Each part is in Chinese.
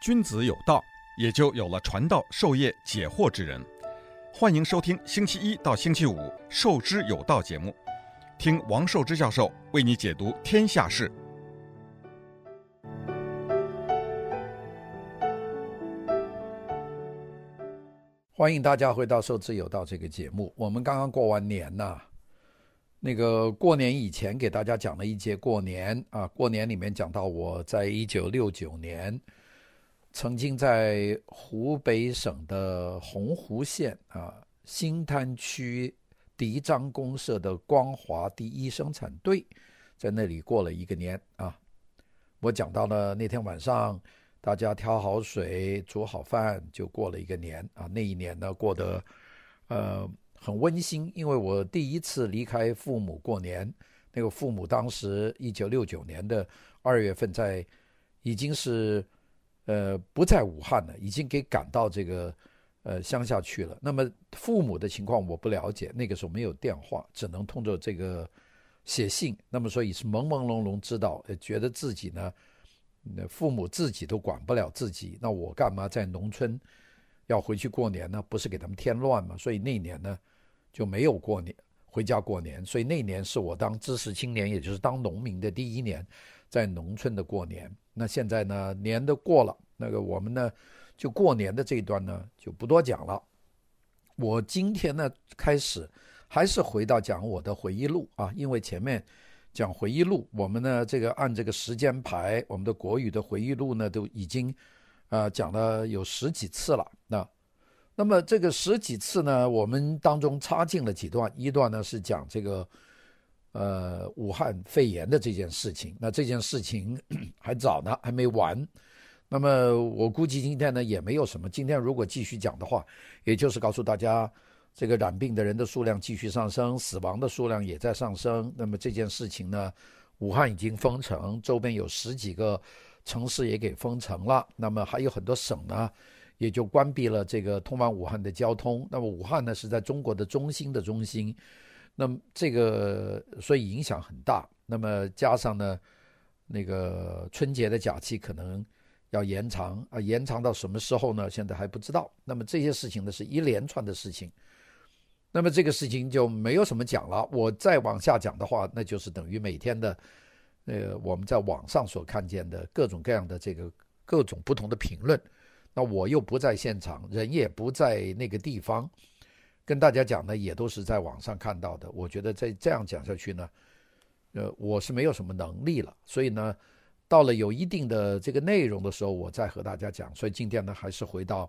君子有道，也就有了传道授业解惑之人。欢迎收听星期一到星期五《授之有道》节目，听王寿之教授为你解读天下事。欢迎大家回到《授之有道》这个节目。我们刚刚过完年呐，那个过年以前给大家讲了一节过年啊，过年里面讲到我在一九六九年。曾经在湖北省的洪湖县啊新滩区狄章公社的光华第一生产队，在那里过了一个年啊。我讲到了那天晚上，大家挑好水、煮好饭，就过了一个年啊。那一年呢，过得呃很温馨，因为我第一次离开父母过年。那个父母当时一九六九年的二月份在，已经是。呃，不在武汉了，已经给赶到这个呃乡下去了。那么父母的情况我不了解，那个时候没有电话，只能通过这个写信。那么所以是朦朦胧胧知道，觉得自己呢，父母自己都管不了自己，那我干嘛在农村要回去过年呢？不是给他们添乱吗？所以那年呢就没有过年，回家过年。所以那年是我当知识青年，也就是当农民的第一年，在农村的过年。那现在呢，年都过了，那个我们呢，就过年的这一段呢，就不多讲了。我今天呢，开始还是回到讲我的回忆录啊，因为前面讲回忆录，我们呢这个按这个时间排，我们的国语的回忆录呢，都已经啊、呃、讲了有十几次了。那那么这个十几次呢，我们当中插进了几段，一段呢是讲这个。呃，武汉肺炎的这件事情，那这件事情 还早呢，还没完。那么我估计今天呢也没有什么。今天如果继续讲的话，也就是告诉大家，这个染病的人的数量继续上升，死亡的数量也在上升。那么这件事情呢，武汉已经封城，周边有十几个城市也给封城了。那么还有很多省呢，也就关闭了这个通往武汉的交通。那么武汉呢是在中国的中心的中心。那么这个所以影响很大，那么加上呢，那个春节的假期可能要延长啊，延长到什么时候呢？现在还不知道。那么这些事情呢是一连串的事情，那么这个事情就没有什么讲了。我再往下讲的话，那就是等于每天的，呃，我们在网上所看见的各种各样的这个各种不同的评论。那我又不在现场，人也不在那个地方。跟大家讲的也都是在网上看到的，我觉得再这样讲下去呢，呃，我是没有什么能力了，所以呢，到了有一定的这个内容的时候，我再和大家讲。所以今天呢，还是回到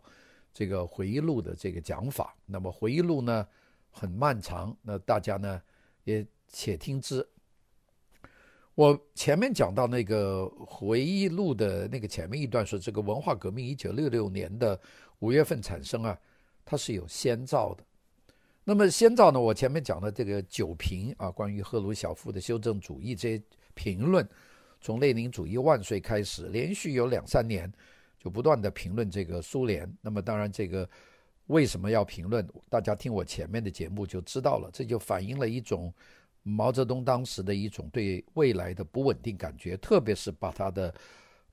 这个回忆录的这个讲法。那么回忆录呢很漫长，那大家呢也且听之。我前面讲到那个回忆录的那个前面一段说，这个文化革命一九六六年的五月份产生啊，它是有先兆的。那么先兆呢？我前面讲的这个九评啊，关于赫鲁晓夫的修正主义这些评论，从列宁主义万岁开始，连续有两三年就不断的评论这个苏联。那么当然，这个为什么要评论？大家听我前面的节目就知道了。这就反映了一种毛泽东当时的一种对未来的不稳定感觉，特别是把他的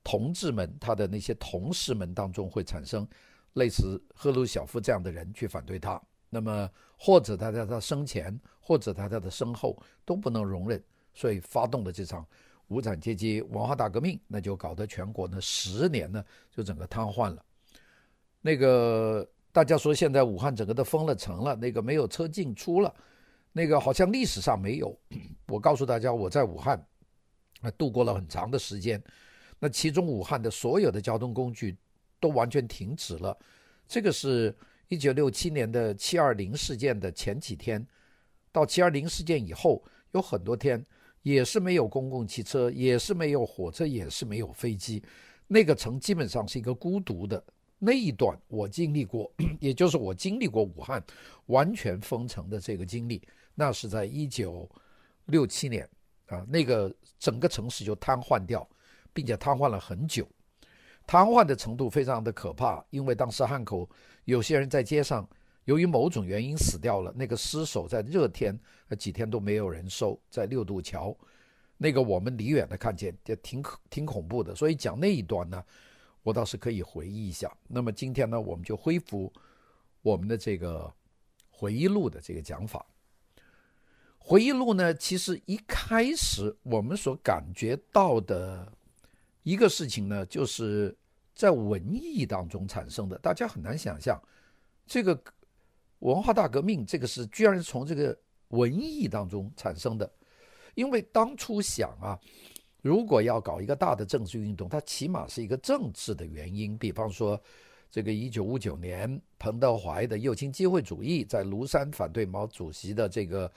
同志们、他的那些同事们当中会产生类似赫鲁晓夫这样的人去反对他。那么，或者他在他生前，或者他在他身后都不能容忍，所以发动了这场无产阶级文化大革命，那就搞得全国呢十年呢就整个瘫痪了。那个大家说现在武汉整个都封了城了，那个没有车进出了，那个好像历史上没有。我告诉大家，我在武汉啊度过了很长的时间，那其中武汉的所有的交通工具都完全停止了，这个是。一九六七年的七二零事件的前几天，到七二零事件以后，有很多天也是没有公共汽车，也是没有火车，也是没有飞机。那个城基本上是一个孤独的。那一段我经历过，也就是我经历过武汉完全封城的这个经历，那是在一九六七年啊，那个整个城市就瘫痪掉，并且瘫痪了很久。瘫痪的程度非常的可怕，因为当时汉口有些人在街上，由于某种原因死掉了，那个尸首在热天几天都没有人收，在六渡桥，那个我们离远的看见，也挺挺恐怖的。所以讲那一段呢，我倒是可以回忆一下。那么今天呢，我们就恢复我们的这个回忆录的这个讲法。回忆录呢，其实一开始我们所感觉到的一个事情呢，就是在文艺当中产生的。大家很难想象，这个文化大革命，这个是居然是从这个文艺当中产生的。因为当初想啊，如果要搞一个大的政治运动，它起码是一个政治的原因。比方说，这个一九五九年彭德怀的右倾机会主义，在庐山反对毛主席的这个。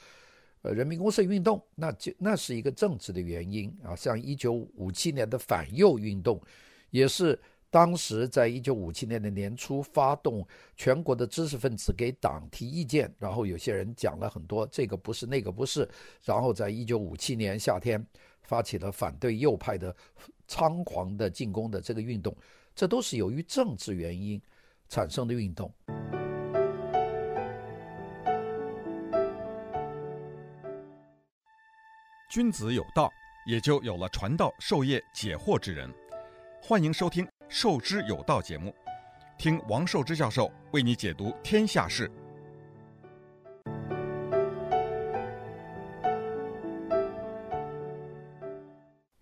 呃，人民公社运动，那就那是一个政治的原因啊。像一九五七年的反右运动，也是当时在一九五七年的年初发动，全国的知识分子给党提意见，然后有些人讲了很多这个不是那个不是，然后在一九五七年夏天发起了反对右派的猖狂的进攻的这个运动，这都是由于政治原因产生的运动。君子有道，也就有了传道授业解惑之人。欢迎收听《授之有道》节目，听王寿之教授为你解读天下事。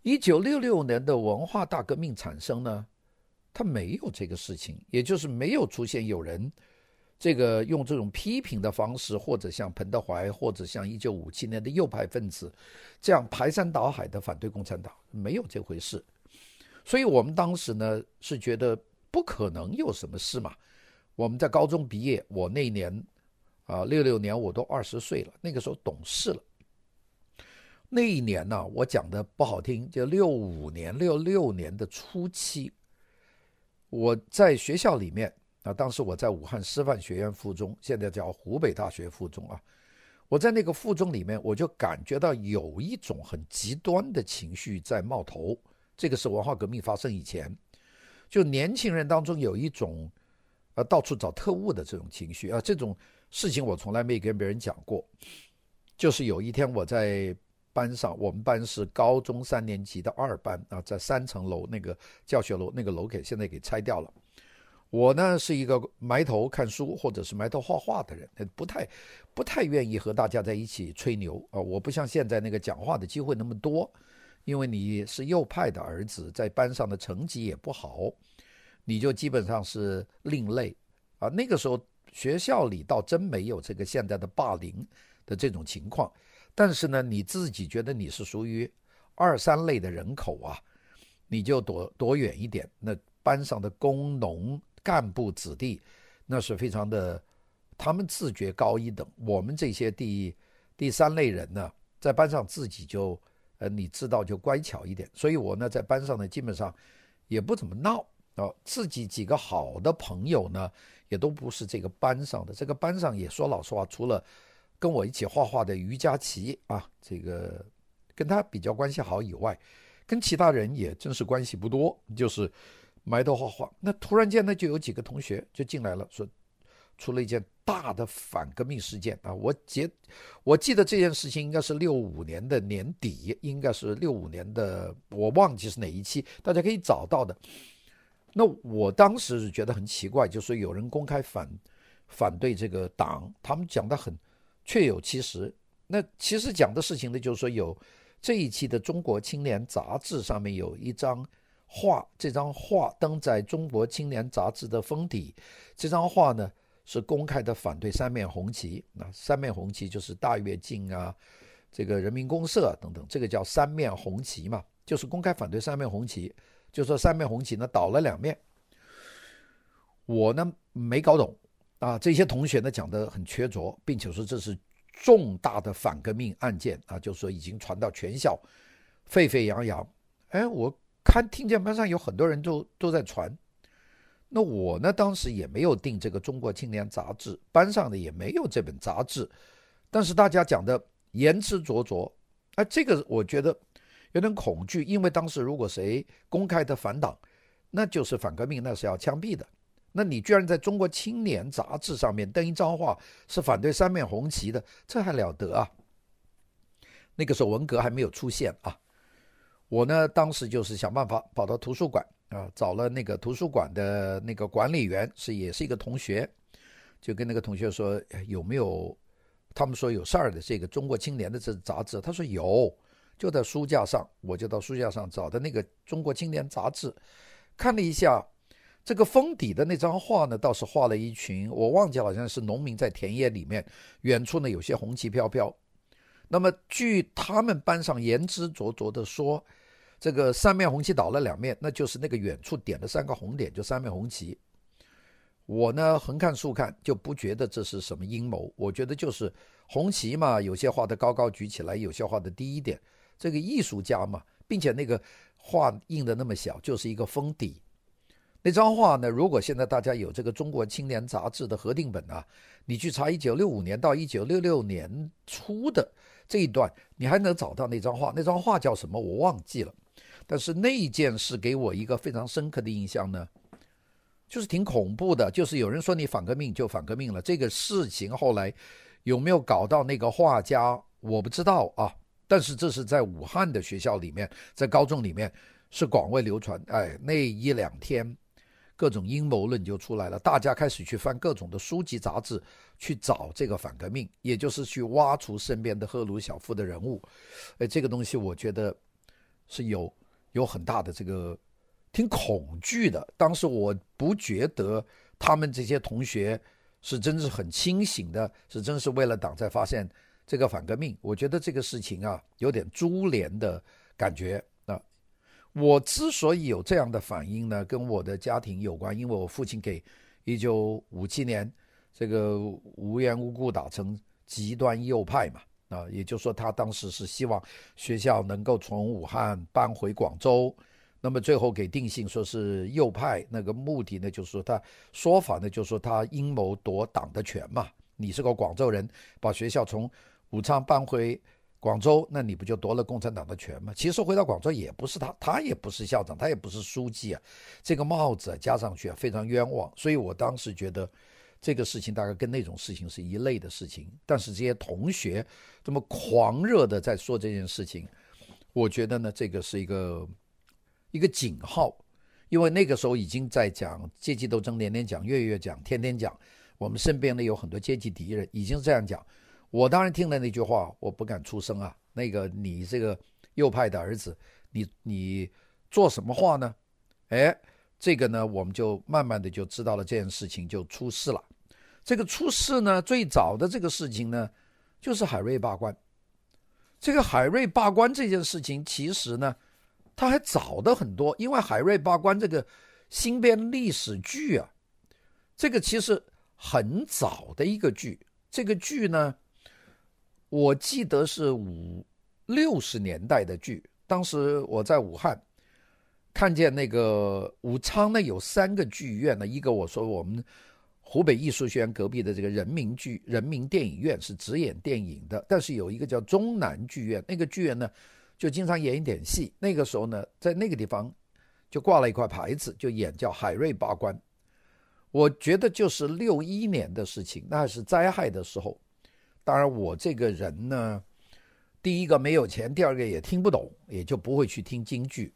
一九六六年的文化大革命产生呢，它没有这个事情，也就是没有出现有人。这个用这种批评的方式，或者像彭德怀，或者像一九五七年的右派分子，这样排山倒海的反对共产党，没有这回事。所以我们当时呢是觉得不可能有什么事嘛。我们在高中毕业，我那年啊六六年我都二十岁了，那个时候懂事了。那一年呢，我讲的不好听，就六五年、六六年的初期，我在学校里面。啊，当时我在武汉师范学院附中，现在叫湖北大学附中啊。我在那个附中里面，我就感觉到有一种很极端的情绪在冒头。这个是文化革命发生以前，就年轻人当中有一种，呃，到处找特务的这种情绪啊。这种事情我从来没跟别人讲过。就是有一天我在班上，我们班是高中三年级的二班啊，在三层楼那个教学楼，那个楼给现在给拆掉了。我呢是一个埋头看书或者是埋头画画的人，不太不太愿意和大家在一起吹牛啊。我不像现在那个讲话的机会那么多，因为你是右派的儿子，在班上的成绩也不好，你就基本上是另类啊。那个时候学校里倒真没有这个现在的霸凌的这种情况，但是呢，你自己觉得你是属于二三类的人口啊，你就躲躲远一点。那班上的工农。干部子弟，那是非常的，他们自觉高一等。我们这些第第三类人呢，在班上自己就，呃，你知道就乖巧一点。所以我呢，在班上呢，基本上也不怎么闹啊。自己几个好的朋友呢，也都不是这个班上的。这个班上也说老实话，除了跟我一起画画的于佳琪啊，这个跟他比较关系好以外，跟其他人也真是关系不多，就是。埋头画画，那突然间呢，就有几个同学就进来了，说出了一件大的反革命事件啊！我记，我记得这件事情应该是六五年的年底，应该是六五年的，我忘记是哪一期，大家可以找到的。那我当时是觉得很奇怪，就是有人公开反反对这个党，他们讲的很确有其实。那其实讲的事情呢，就是说有这一期的《中国青年》杂志上面有一张。画这张画登在中国青年杂志的封底，这张画呢是公开的反对三面红旗。那三面红旗就是大跃进啊，这个人民公社等等，这个叫三面红旗嘛，就是公开反对三面红旗。就说三面红旗呢倒了两面。我呢没搞懂啊，这些同学呢讲得很缺拙，并且说这是重大的反革命案件啊，就说已经传到全校，沸沸扬扬。哎，我。看，听见班上有很多人都都在传，那我呢，当时也没有订这个《中国青年》杂志，班上的也没有这本杂志，但是大家讲的言之凿凿，哎，这个我觉得有点恐惧，因为当时如果谁公开的反党，那就是反革命，那是要枪毙的。那你居然在中国青年杂志上面登一张画，是反对三面红旗的，这还了得啊？那个时候文革还没有出现啊。我呢，当时就是想办法跑到图书馆啊，找了那个图书馆的那个管理员，是也是一个同学，就跟那个同学说有没有，他们说有事儿的这个《中国青年》的这杂志，他说有，就在书架上，我就到书架上找的那个《中国青年》杂志，看了一下，这个封底的那张画呢，倒是画了一群，我忘记好像是农民在田野里面，远处呢有些红旗飘飘。那么据他们班上言之凿凿的说。这个三面红旗倒了两面，那就是那个远处点的三个红点，就三面红旗。我呢横看竖看，就不觉得这是什么阴谋。我觉得就是红旗嘛，有些画的高高举起来，有些画的低一点。这个艺术家嘛，并且那个画印的那么小，就是一个封底。那张画呢，如果现在大家有这个《中国青年》杂志的核定本啊，你去查一九六五年到一九六六年初的这一段，你还能找到那张画。那张画叫什么？我忘记了。但是那一件事给我一个非常深刻的印象呢，就是挺恐怖的。就是有人说你反革命就反革命了，这个事情后来有没有搞到那个画家，我不知道啊。但是这是在武汉的学校里面，在高中里面是广为流传。哎，那一两天，各种阴谋论就出来了，大家开始去翻各种的书籍杂志，去找这个反革命，也就是去挖出身边的赫鲁晓夫的人物。哎，这个东西我觉得是有。有很大的这个挺恐惧的。当时我不觉得他们这些同学是真是很清醒的，是真是为了党在发现这个反革命。我觉得这个事情啊，有点株连的感觉。我之所以有这样的反应呢，跟我的家庭有关，因为我父亲给一九五七年这个无缘无故打成极端右派嘛。啊，也就是说，他当时是希望学校能够从武汉搬回广州，那么最后给定性说是右派，那个目的呢，就是说他说法呢，就是说他阴谋夺党的权嘛。你是个广州人，把学校从武昌搬回广州，那你不就夺了共产党的权吗？其实回到广州也不是他，他也不是校长，他也不是书记啊，这个帽子加上去啊非常冤枉。所以我当时觉得。这个事情大概跟那种事情是一类的事情，但是这些同学这么狂热的在说这件事情，我觉得呢，这个是一个一个警号，因为那个时候已经在讲阶级斗争，年年讲，月月讲，天天讲，我们身边呢有很多阶级敌人，已经这样讲。我当然听了那句话，我不敢出声啊。那个你这个右派的儿子，你你做什么话呢？哎。这个呢，我们就慢慢的就知道了这件事情就出事了。这个出事呢，最早的这个事情呢，就是海瑞罢官。这个海瑞罢官这件事情，其实呢，它还早的很多，因为海瑞罢官这个新编历史剧啊，这个其实很早的一个剧。这个剧呢，我记得是五六十年代的剧，当时我在武汉。看见那个武昌呢，有三个剧院呢，一个我说我们湖北艺术学院隔壁的这个人民剧人民电影院是只演电影的，但是有一个叫中南剧院，那个剧院呢就经常演一点戏。那个时候呢，在那个地方就挂了一块牌子，就演叫海瑞罢官。我觉得就是六一年的事情，那是灾害的时候。当然我这个人呢，第一个没有钱，第二个也听不懂，也就不会去听京剧。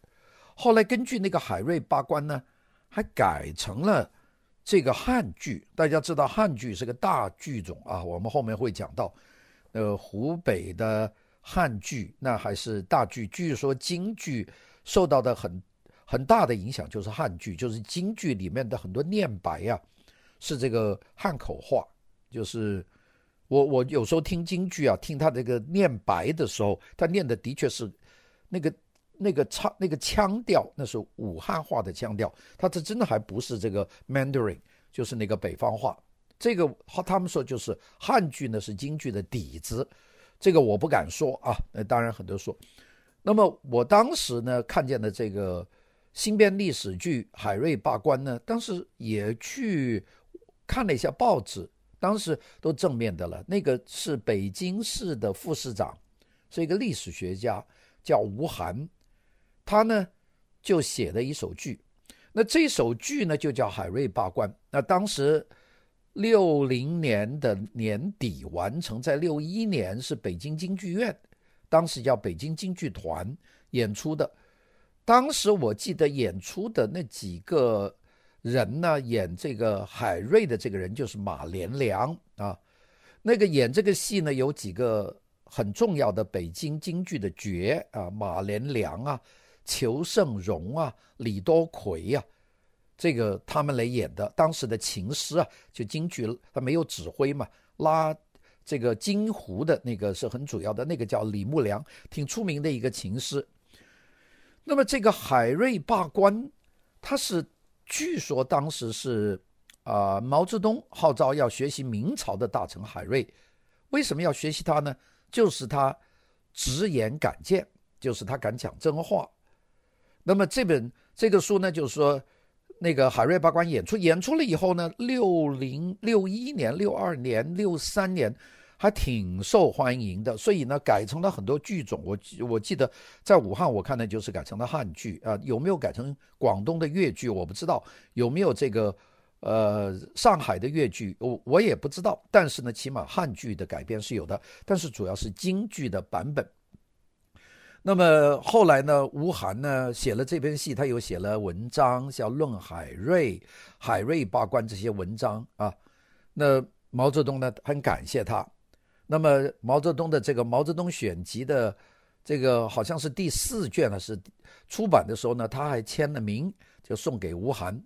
后来根据那个海瑞罢官呢，还改成了这个汉剧。大家知道汉剧是个大剧种啊，我们后面会讲到。呃，湖北的汉剧那还是大剧。据说京剧受到的很很大的影响就是汉剧，就是京剧里面的很多念白呀、啊，是这个汉口话。就是我我有时候听京剧啊，听他这个念白的时候，他念的的确是那个。那个唱那个腔调，那是武汉话的腔调，他这真的还不是这个 Mandarin，就是那个北方话。这个他们说就是汉剧呢是京剧的底子，这个我不敢说啊。那当然很多说。那么我当时呢看见的这个新编历史剧《海瑞罢官》呢，当时也去看了一下报纸，当时都正面的了。那个是北京市的副市长，是一个历史学家，叫吴晗。他呢就写了一首剧，那这首剧呢就叫《海瑞罢官》。那当时六零年的年底完成，在六一年是北京京剧院，当时叫北京京剧团演出的。当时我记得演出的那几个人呢，演这个海瑞的这个人就是马连良啊。那个演这个戏呢，有几个很重要的北京京剧的角啊，马连良啊、裘盛戎啊、李多奎啊，这个他们来演的。当时的琴师啊，就京剧他没有指挥嘛，拉这个京胡的那个是很主要的，那个叫李木良，挺出名的一个琴师。那么这个海瑞罢官，他是据说当时是。啊、毛泽东号召要学习明朝的大臣海瑞，为什么要学习他呢？就是他直言敢谏，就是他敢讲真话。那么这本这个书呢，就是说那个海瑞罢官演出演出了以后呢，六零六一年、六二年、六三年还挺受欢迎的，所以呢改成了很多剧种。我我记得在武汉，我看的就是改成了汉剧啊，有没有改成广东的粤剧我不知道，有没有这个。呃，上海的粤剧我我也不知道，但是呢，起码汉剧的改编是有的，但是主要是京剧的版本。那么后来呢，吴晗呢写了这篇戏，他又写了文章，像《论海瑞》《海瑞罢官》这些文章啊。那毛泽东呢很感谢他。那么毛泽东的这个《毛泽东选集》的这个好像是第四卷了，是出版的时候呢，他还签了名，就送给吴晗。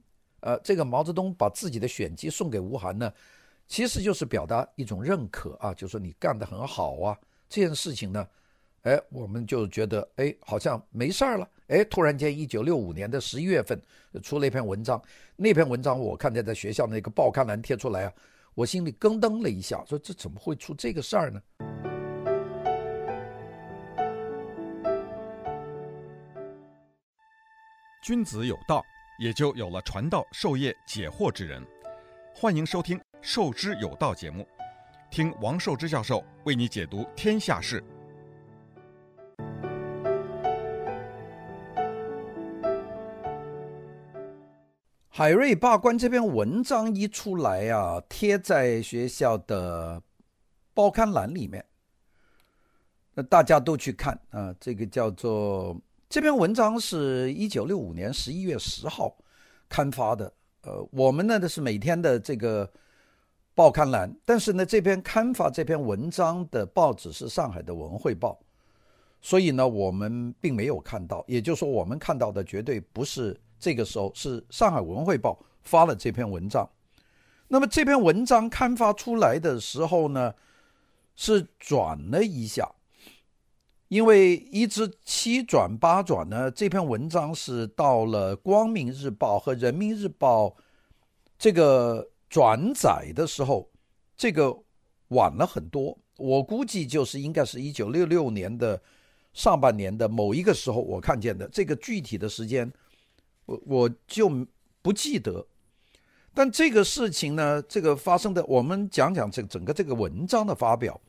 呃，这个毛泽东把自己的选集送给吴晗呢，其实就是表达一种认可啊，就说你干得很好啊。这件事情呢，哎，我们就觉得哎，好像没事儿了。哎，突然间，一九六五年的十一月份出了一篇文章，那篇文章我看见在学校那个报刊栏贴出来啊，我心里咯噔了一下，说这怎么会出这个事儿呢？君子有道。也就有了传道授业解惑之人。欢迎收听《授之有道》节目，听王寿之教授为你解读天下事。海瑞罢官这篇文章一出来啊，贴在学校的报刊栏里面，那大家都去看啊，这个叫做。这篇文章是一九六五年十一月十号刊发的。呃，我们呢，的是每天的这个报刊栏，但是呢，这篇刊发这篇文章的报纸是上海的《文汇报》，所以呢，我们并没有看到。也就是说，我们看到的绝对不是这个时候，是上海《文汇报》发了这篇文章。那么这篇文章刊发出来的时候呢，是转了一下。因为一直七转八转呢，这篇文章是到了《光明日报》和《人民日报》这个转载的时候，这个晚了很多。我估计就是应该是一九六六年的上半年的某一个时候，我看见的这个具体的时间，我我就不记得。但这个事情呢，这个发生的，我们讲讲这个整个这个文章的发表，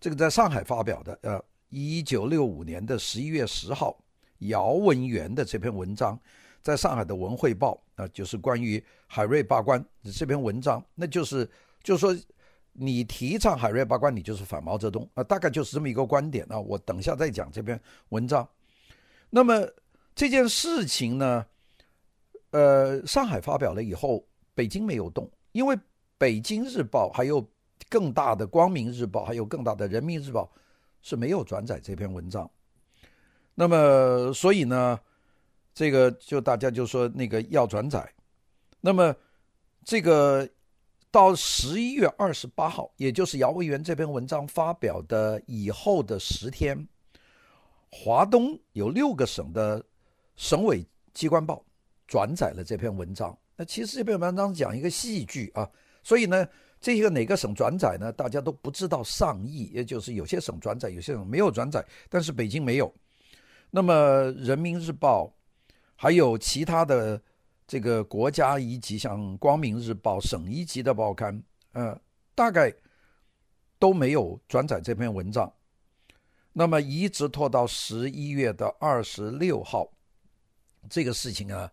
这个在上海发表的，呃。一九六五年的十一月十号，姚文元的这篇文章，在上海的《文汇报》啊，就是关于海瑞罢官这篇文章，那就是就是说，你提倡海瑞罢官，你就是反毛泽东啊，大概就是这么一个观点啊。我等下再讲这篇文章。那么这件事情呢，呃，上海发表了以后，北京没有动，因为《北京日报》还有更大的《光明日报》，还有更大的《人民日报》。是没有转载这篇文章，那么所以呢，这个就大家就说那个要转载，那么这个到十一月二十八号，也就是姚文元这篇文章发表的以后的十天，华东有六个省的省委机关报转载了这篇文章。那其实这篇文章讲一个戏剧啊，所以呢。这个哪个省转载呢？大家都不知道上亿，也就是有些省转载，有些省没有转载，但是北京没有。那么《人民日报》还有其他的这个国家一级，像《光明日报》省一级的报刊，呃，大概都没有转载这篇文章。那么一直拖到十一月的二十六号，这个事情啊，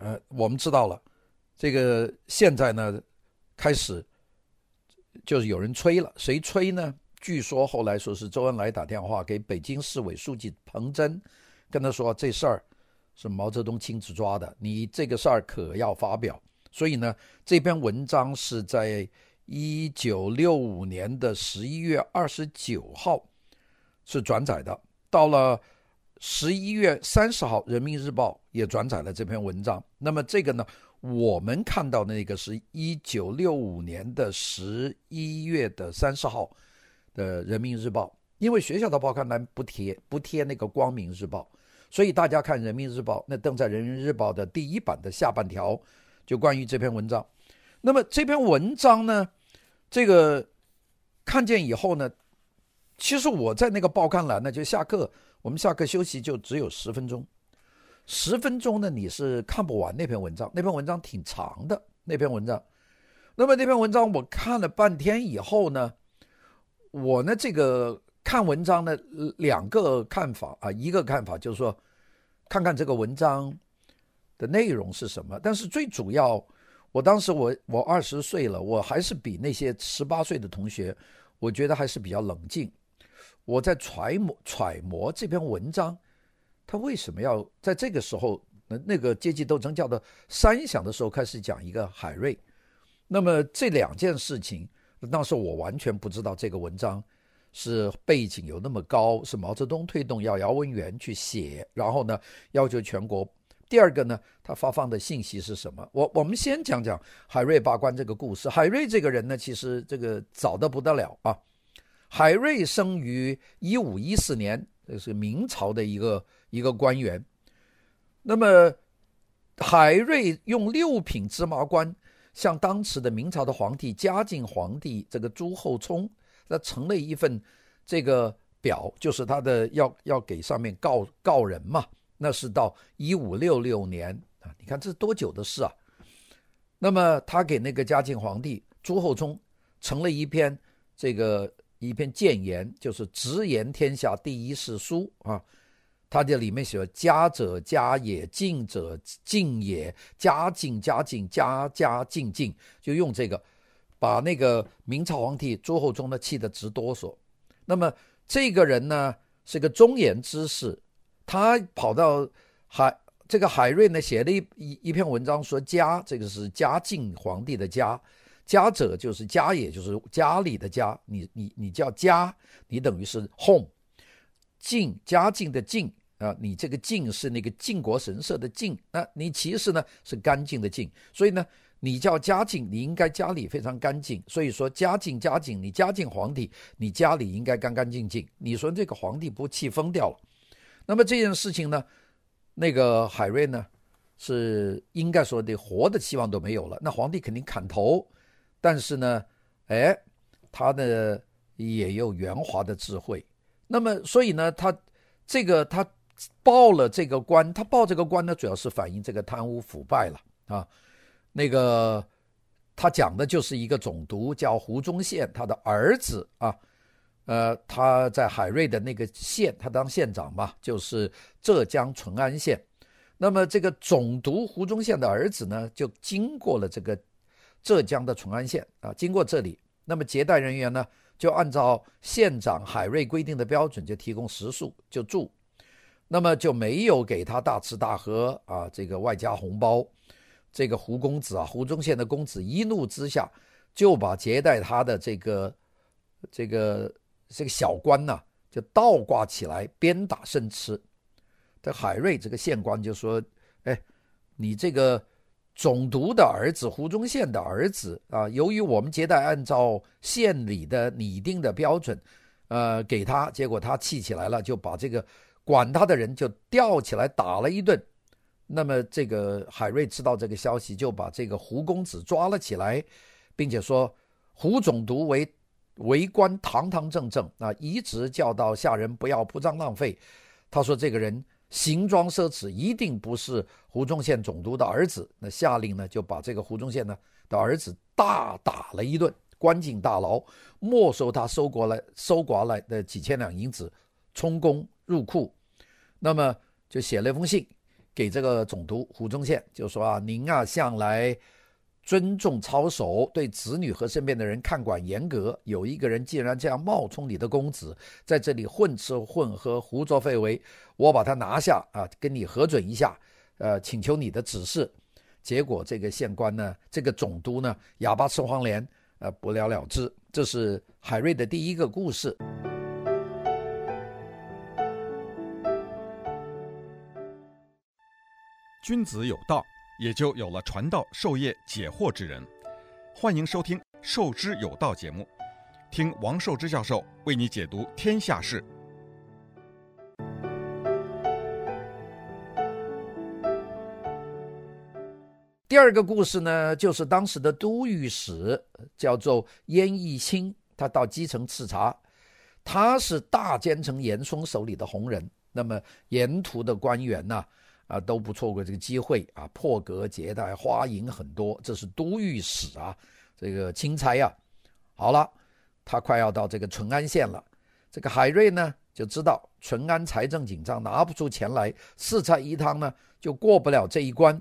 呃，我们知道了。这个现在呢？开始就是有人催了，谁催呢？据说后来说是周恩来打电话给北京市委书记彭真，跟他说这事儿是毛泽东亲自抓的，你这个事儿可要发表。所以呢，这篇文章是在一九六五年的十一月二十九号是转载的。到了十一月三十号，《人民日报》也转载了这篇文章。那么这个呢，我们看到那个是一九六五年的十一月的三十号的《人民日报》，因为学校的报刊栏不贴不贴那个《光明日报》，所以大家看《人民日报》，那登在《人民日报》的第一版的下半条，就关于这篇文章。那么这篇文章呢，这个看见以后呢，其实我在那个报刊栏呢，就下课，我们下课休息就只有十分钟。十分钟呢，你是看不完那篇文章。那篇文章挺长的，那篇文章。那么那篇文章我看了半天以后呢，我呢这个看文章呢两个看法啊，一个看法就是说，看看这个文章的内容是什么。但是最主要，我当时我我二十岁了，我还是比那些十八岁的同学，我觉得还是比较冷静。我在揣摩揣摩这篇文章。他为什么要在这个时候，那那个阶级斗争叫做三响的时候开始讲一个海瑞？那么这两件事情，当时我完全不知道这个文章是背景有那么高，是毛泽东推动要姚文元去写，然后呢要求全国。第二个呢，他发放的信息是什么？我我们先讲讲海瑞罢官这个故事。海瑞这个人呢，其实这个早得不得了啊。海瑞生于一五一四年，这是明朝的一个。一个官员，那么海瑞用六品芝麻官向当时的明朝的皇帝嘉靖皇帝这个朱厚熜，那呈了一份这个表，就是他的要要给上面告告人嘛。那是到一五六六年啊，你看这是多久的事啊？那么他给那个嘉靖皇帝朱厚熜呈了一篇这个一篇谏言，就是直言天下第一世书啊。他这里面写“家者家也，进者进也，家进家进家家进进”，就用这个，把那个明朝皇帝朱厚熜呢气得直哆嗦。那么这个人呢是个忠言之士，他跑到海这个海瑞呢写了一一一篇文章，说家这个是嘉靖皇帝的嘉，嘉者就是嘉也，就是家里的家，你你你叫家，你等于是 home。靖嘉靖的靖啊，你这个靖是那个靖国神社的靖，那你其实呢是干净的净，所以呢你叫嘉靖，你应该家里非常干净。所以说嘉靖嘉靖，你嘉靖皇帝，你家里应该干干净净。你说这个皇帝不气疯掉了？那么这件事情呢，那个海瑞呢是应该说的活的希望都没有了。那皇帝肯定砍头，但是呢，哎，他呢也有圆滑的智慧。那么，所以呢，他这个他报了这个官，他报这个官呢，主要是反映这个贪污腐败了啊。那个他讲的就是一个总督叫胡宗宪，他的儿子啊，呃，他在海瑞的那个县，他当县长嘛，就是浙江淳安县。那么这个总督胡宗宪的儿子呢，就经过了这个浙江的淳安县啊，经过这里，那么接待人员呢，就按照县长海瑞规定的标准，就提供食宿，就住，那么就没有给他大吃大喝啊，这个外加红包。这个胡公子啊，胡宗宪的公子一怒之下，就把接待他的这个这个这个小官呐、就倒挂起来，鞭打生吃。这海瑞这个县官就说：“哎，你这个。”总督的儿子胡宗宪的儿子啊，由于我们接待按照县里的拟定的标准，呃，给他，结果他气起来了，就把这个管他的人就吊起来打了一顿。那么这个海瑞知道这个消息，就把这个胡公子抓了起来，并且说胡总督为为官堂堂正正啊，一直教导下人不要铺张浪费。他说这个人。行装奢侈，一定不是胡宗宪总督的儿子。那下令呢，就把这个胡宗宪呢的儿子大打了一顿，关进大牢，没收他收过来收刮来的几千两银子，充公入库。那么就写了一封信给这个总督胡宗宪，就说啊，您啊向来。尊重操守，对子女和身边的人看管严格。有一个人竟然这样冒充你的公子，在这里混吃混喝、胡作非为，我把他拿下啊，跟你核准一下，呃，请求你的指示。结果这个县官呢，这个总督呢，哑巴吃黄连，呃，不了了之。这是海瑞的第一个故事。君子有道，也就有了传道授业解惑之人。欢迎收听《授之有道》节目，听王寿之教授为你解读天下事。第二个故事呢，就是当时的都御史叫做鄢义清，他到基层视察，他是大奸臣严嵩手里的红人。那么沿途的官员呢，啊都不错过这个机会啊，破格接待，花银很多。这是都御史啊，这个钦差呀。好了，他快要到这个淳安县了，这个海瑞呢就知道淳安财政紧张，拿不出钱来，四菜一汤呢就过不了这一关。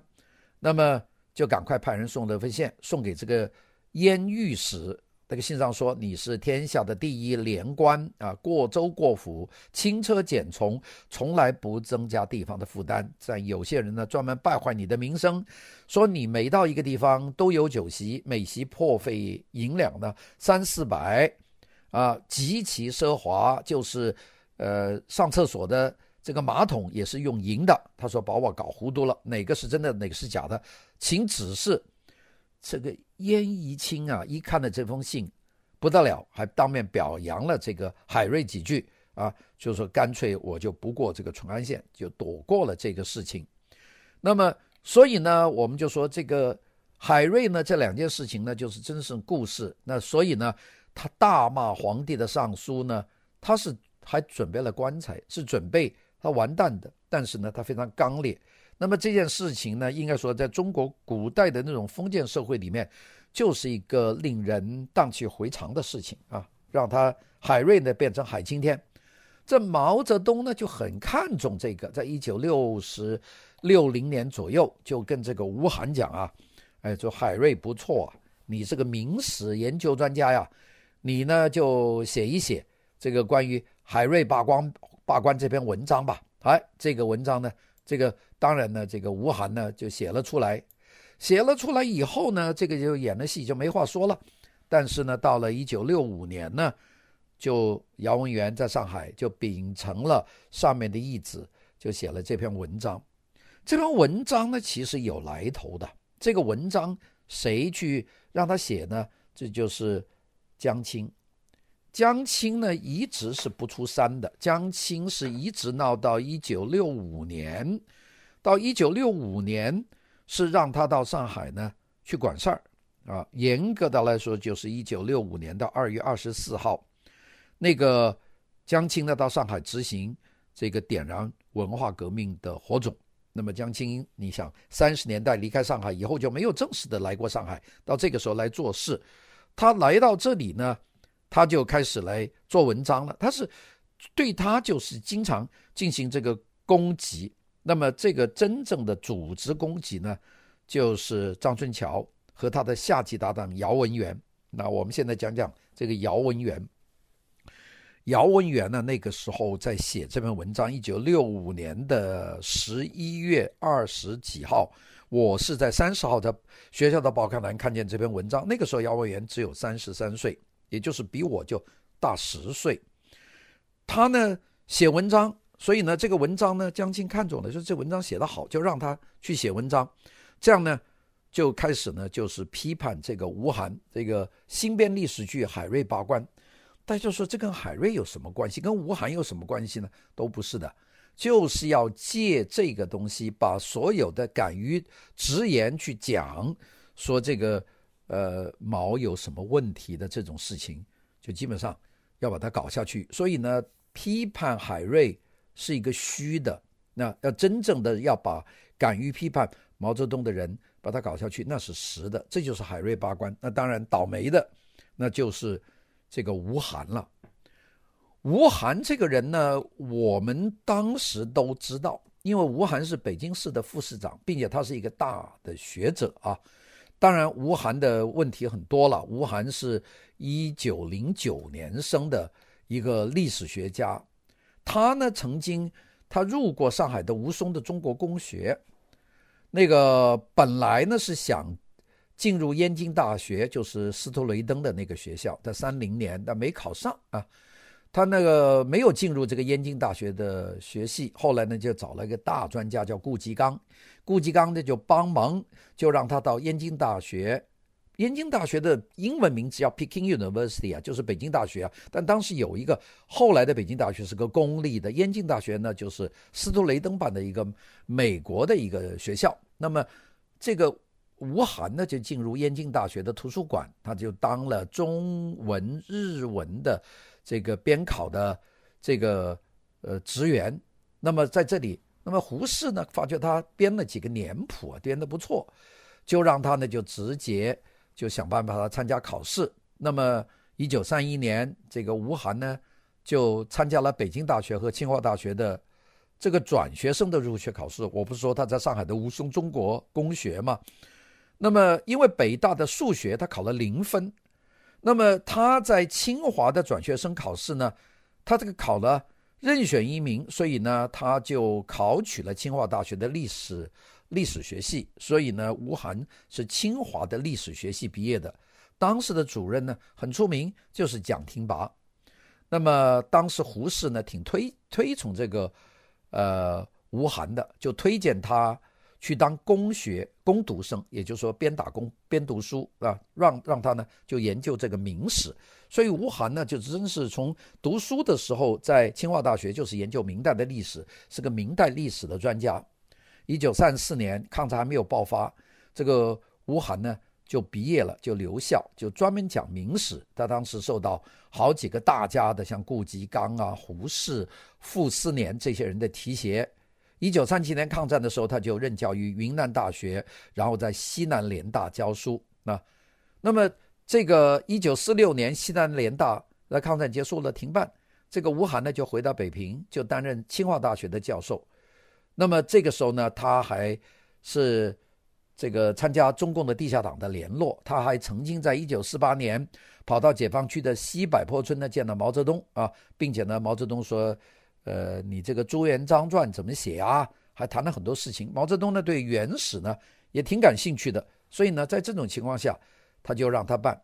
那么。就赶快派人送了封信，送给这个燕御史。这个信上说：“你是天下的第一廉官啊，过州过府，轻车简从，从来不增加地方的负担。但有些人呢，专门败坏你的名声，说你每到一个地方都有酒席，每席破费银两呢三四百，啊，极其奢华，就是呃上厕所的。”这个马桶也是用银的，他说把我搞糊涂了，哪个是真的，哪个是假的，请指示。这个鄢义清啊，一看了这封信，不得了，还当面表扬了这个海瑞几句啊，就说干脆我就不过这个淳安县，就躲过了这个事情。那么，所以呢，我们就说这个海瑞呢，这两件事情呢，就是真是故事。那所以呢，他大骂皇帝的上书呢，他是还准备了棺材，是准备。他完蛋的，但是呢，他非常刚烈。那么这件事情呢，应该说，在中国古代的那种封建社会里面，就是一个令人荡气回肠的事情啊，让他海瑞呢变成海青天。这毛泽东呢就很看重这个，在一九六十六零年左右，就跟这个吴晗讲啊，哎，说海瑞不错啊，你是个明史研究专家呀，你呢就写一写这个关于海瑞罢官。罢官这篇文章吧，哎，这个文章呢，这个当然呢，这个吴晗呢就写了出来，写了出来以后呢，这个就演了戏，就没话说了。但是呢，到了一九六五年呢，就姚文元在上海就秉承了上面的意旨，就写了这篇文章。这篇文章呢，其实有来头的。这个文章谁去让他写呢？这就是江青。江青呢，一直是不出山的。江青是一直闹到一九六五年，到一九六五年是让他到上海呢去管事儿啊。严格的来说，就是一九六五年到二月二十四号，那个江青呢到上海执行这个点燃文化革命的火种。那么江青，你想三十年代离开上海以后就没有正式的来过上海，到这个时候来做事，他来到这里呢。他就开始来做文章了，他是对他就是经常进行这个攻击。那么这个真正的组织攻击呢，就是张春桥和他的下级搭档姚文元。那我们现在讲讲这个姚文元。姚文元呢，那个时候在写这篇文章，一九六五年的十一月二十几号，我是在三十号在学校的报刊栏看见这篇文章。那个时候姚文元只有三十三岁。也就是比我就大十岁，他呢写文章，所以呢这个文章呢江青看中了，说这文章写得好，就让他去写文章，这样呢就开始呢就是批判这个吴晗这个新编历史剧海瑞罢官，大家就说这跟海瑞有什么关系？跟吴晗有什么关系呢？都不是的，就是要借这个东西把所有的敢于直言去讲说这个。呃，毛有什么问题的这种事情，就基本上要把它搞下去。所以呢，批判海瑞是一个虚的，那要真正的要把敢于批判毛泽东的人把他搞下去，那是实的。这就是海瑞罢官。那当然倒霉的，那就是这个吴晗了。吴晗这个人呢，我们当时都知道，因为吴晗是北京市的副市长，并且他是一个大的学者啊。当然，吴晗的问题很多了。吴晗是一九零九年生的一个历史学家，他呢曾经他入过上海的吴淞的中国公学，那个本来呢是想进入燕京大学，就是司徒雷登的那个学校，在三零年，但没考上啊。他那个没有进入这个燕京大学的学系，后来呢就找了一个大专家叫顾頫刚，顾頫刚呢就帮忙，就让他到燕京大学。燕京大学的英文名字叫 Peking University 啊，就是北京大学啊。但当时有一个后来的北京大学是个公立的，燕京大学呢就是斯图雷登办的一个美国的一个学校。那么这个吴晗呢就进入燕京大学的图书馆，他就当了中文、日文的这个编考的这个呃职员。那么在这里，那么胡适呢发觉他编了几个年谱啊，编得不错，就让他呢就直接。就想办法他参加考试。那么，一九三一年，这个吴晗呢，就参加了北京大学和清华大学的这个转学生的入学考试。我不是说他在上海的吴淞中国公学嘛？那么，因为北大的数学他考了零分，那么他在清华的转学生考试呢，他这个考了任选一名，所以呢，他就考取了清华大学的历史。历史学系，所以呢，吴晗是清华的历史学系毕业的。当时的主任呢，很出名，就是蒋廷拔。那么当时胡适呢，挺推推崇这个呃吴晗的，就推荐他去当公学工读生，也就是说边打工边读书啊，让让他呢就研究这个明史。所以吴晗呢，就真是从读书的时候在清华大学就是研究明代的历史，是个明代历史的专家。一九三四年，抗战还没有爆发，这个吴晗呢就毕业了，就留校，就专门讲明史。他当时受到好几个大家的，像顾颉刚啊、胡适、傅斯年这些人的提携。一九三七年抗战的时候，他就任教于云南大学，然后在西南联大教书。那，那么这个一九四六年西南联大那抗战结束了停办，这个吴晗呢就回到北平，就担任清华大学的教授。那么这个时候呢，他还是这个参加中共的地下党的联络，他还曾经在一九四八年跑到解放区的西柏坡村呢见到毛泽东啊，并且呢，毛泽东说，呃，你这个朱元璋传怎么写啊？还谈了很多事情。毛泽东呢对元史呢也挺感兴趣的，所以呢，在这种情况下，他就让他办，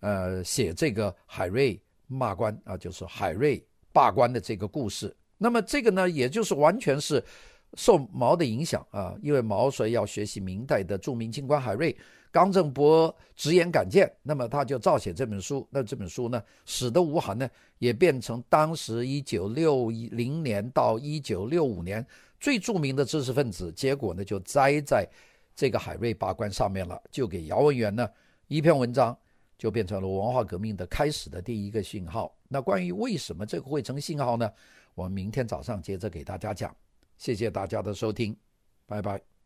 呃，写这个海瑞骂官啊，就是海瑞罢官的这个故事。那么这个呢，也就是完全是。受毛的影响啊，因为毛所以要学习明代的著名清官海瑞，刚正不阿，直言敢谏，那么他就照写这本书。那这本书呢，使得吴晗呢也变成当时一九六零年到一九六五年最著名的知识分子。结果呢，就栽在这个海瑞罢官上面了，就给姚文元呢一篇文章，就变成了文化革命的开始的第一个信号。那关于为什么这个会成信号呢？我们明天早上接着给大家讲。谢谢大家的收听，拜拜。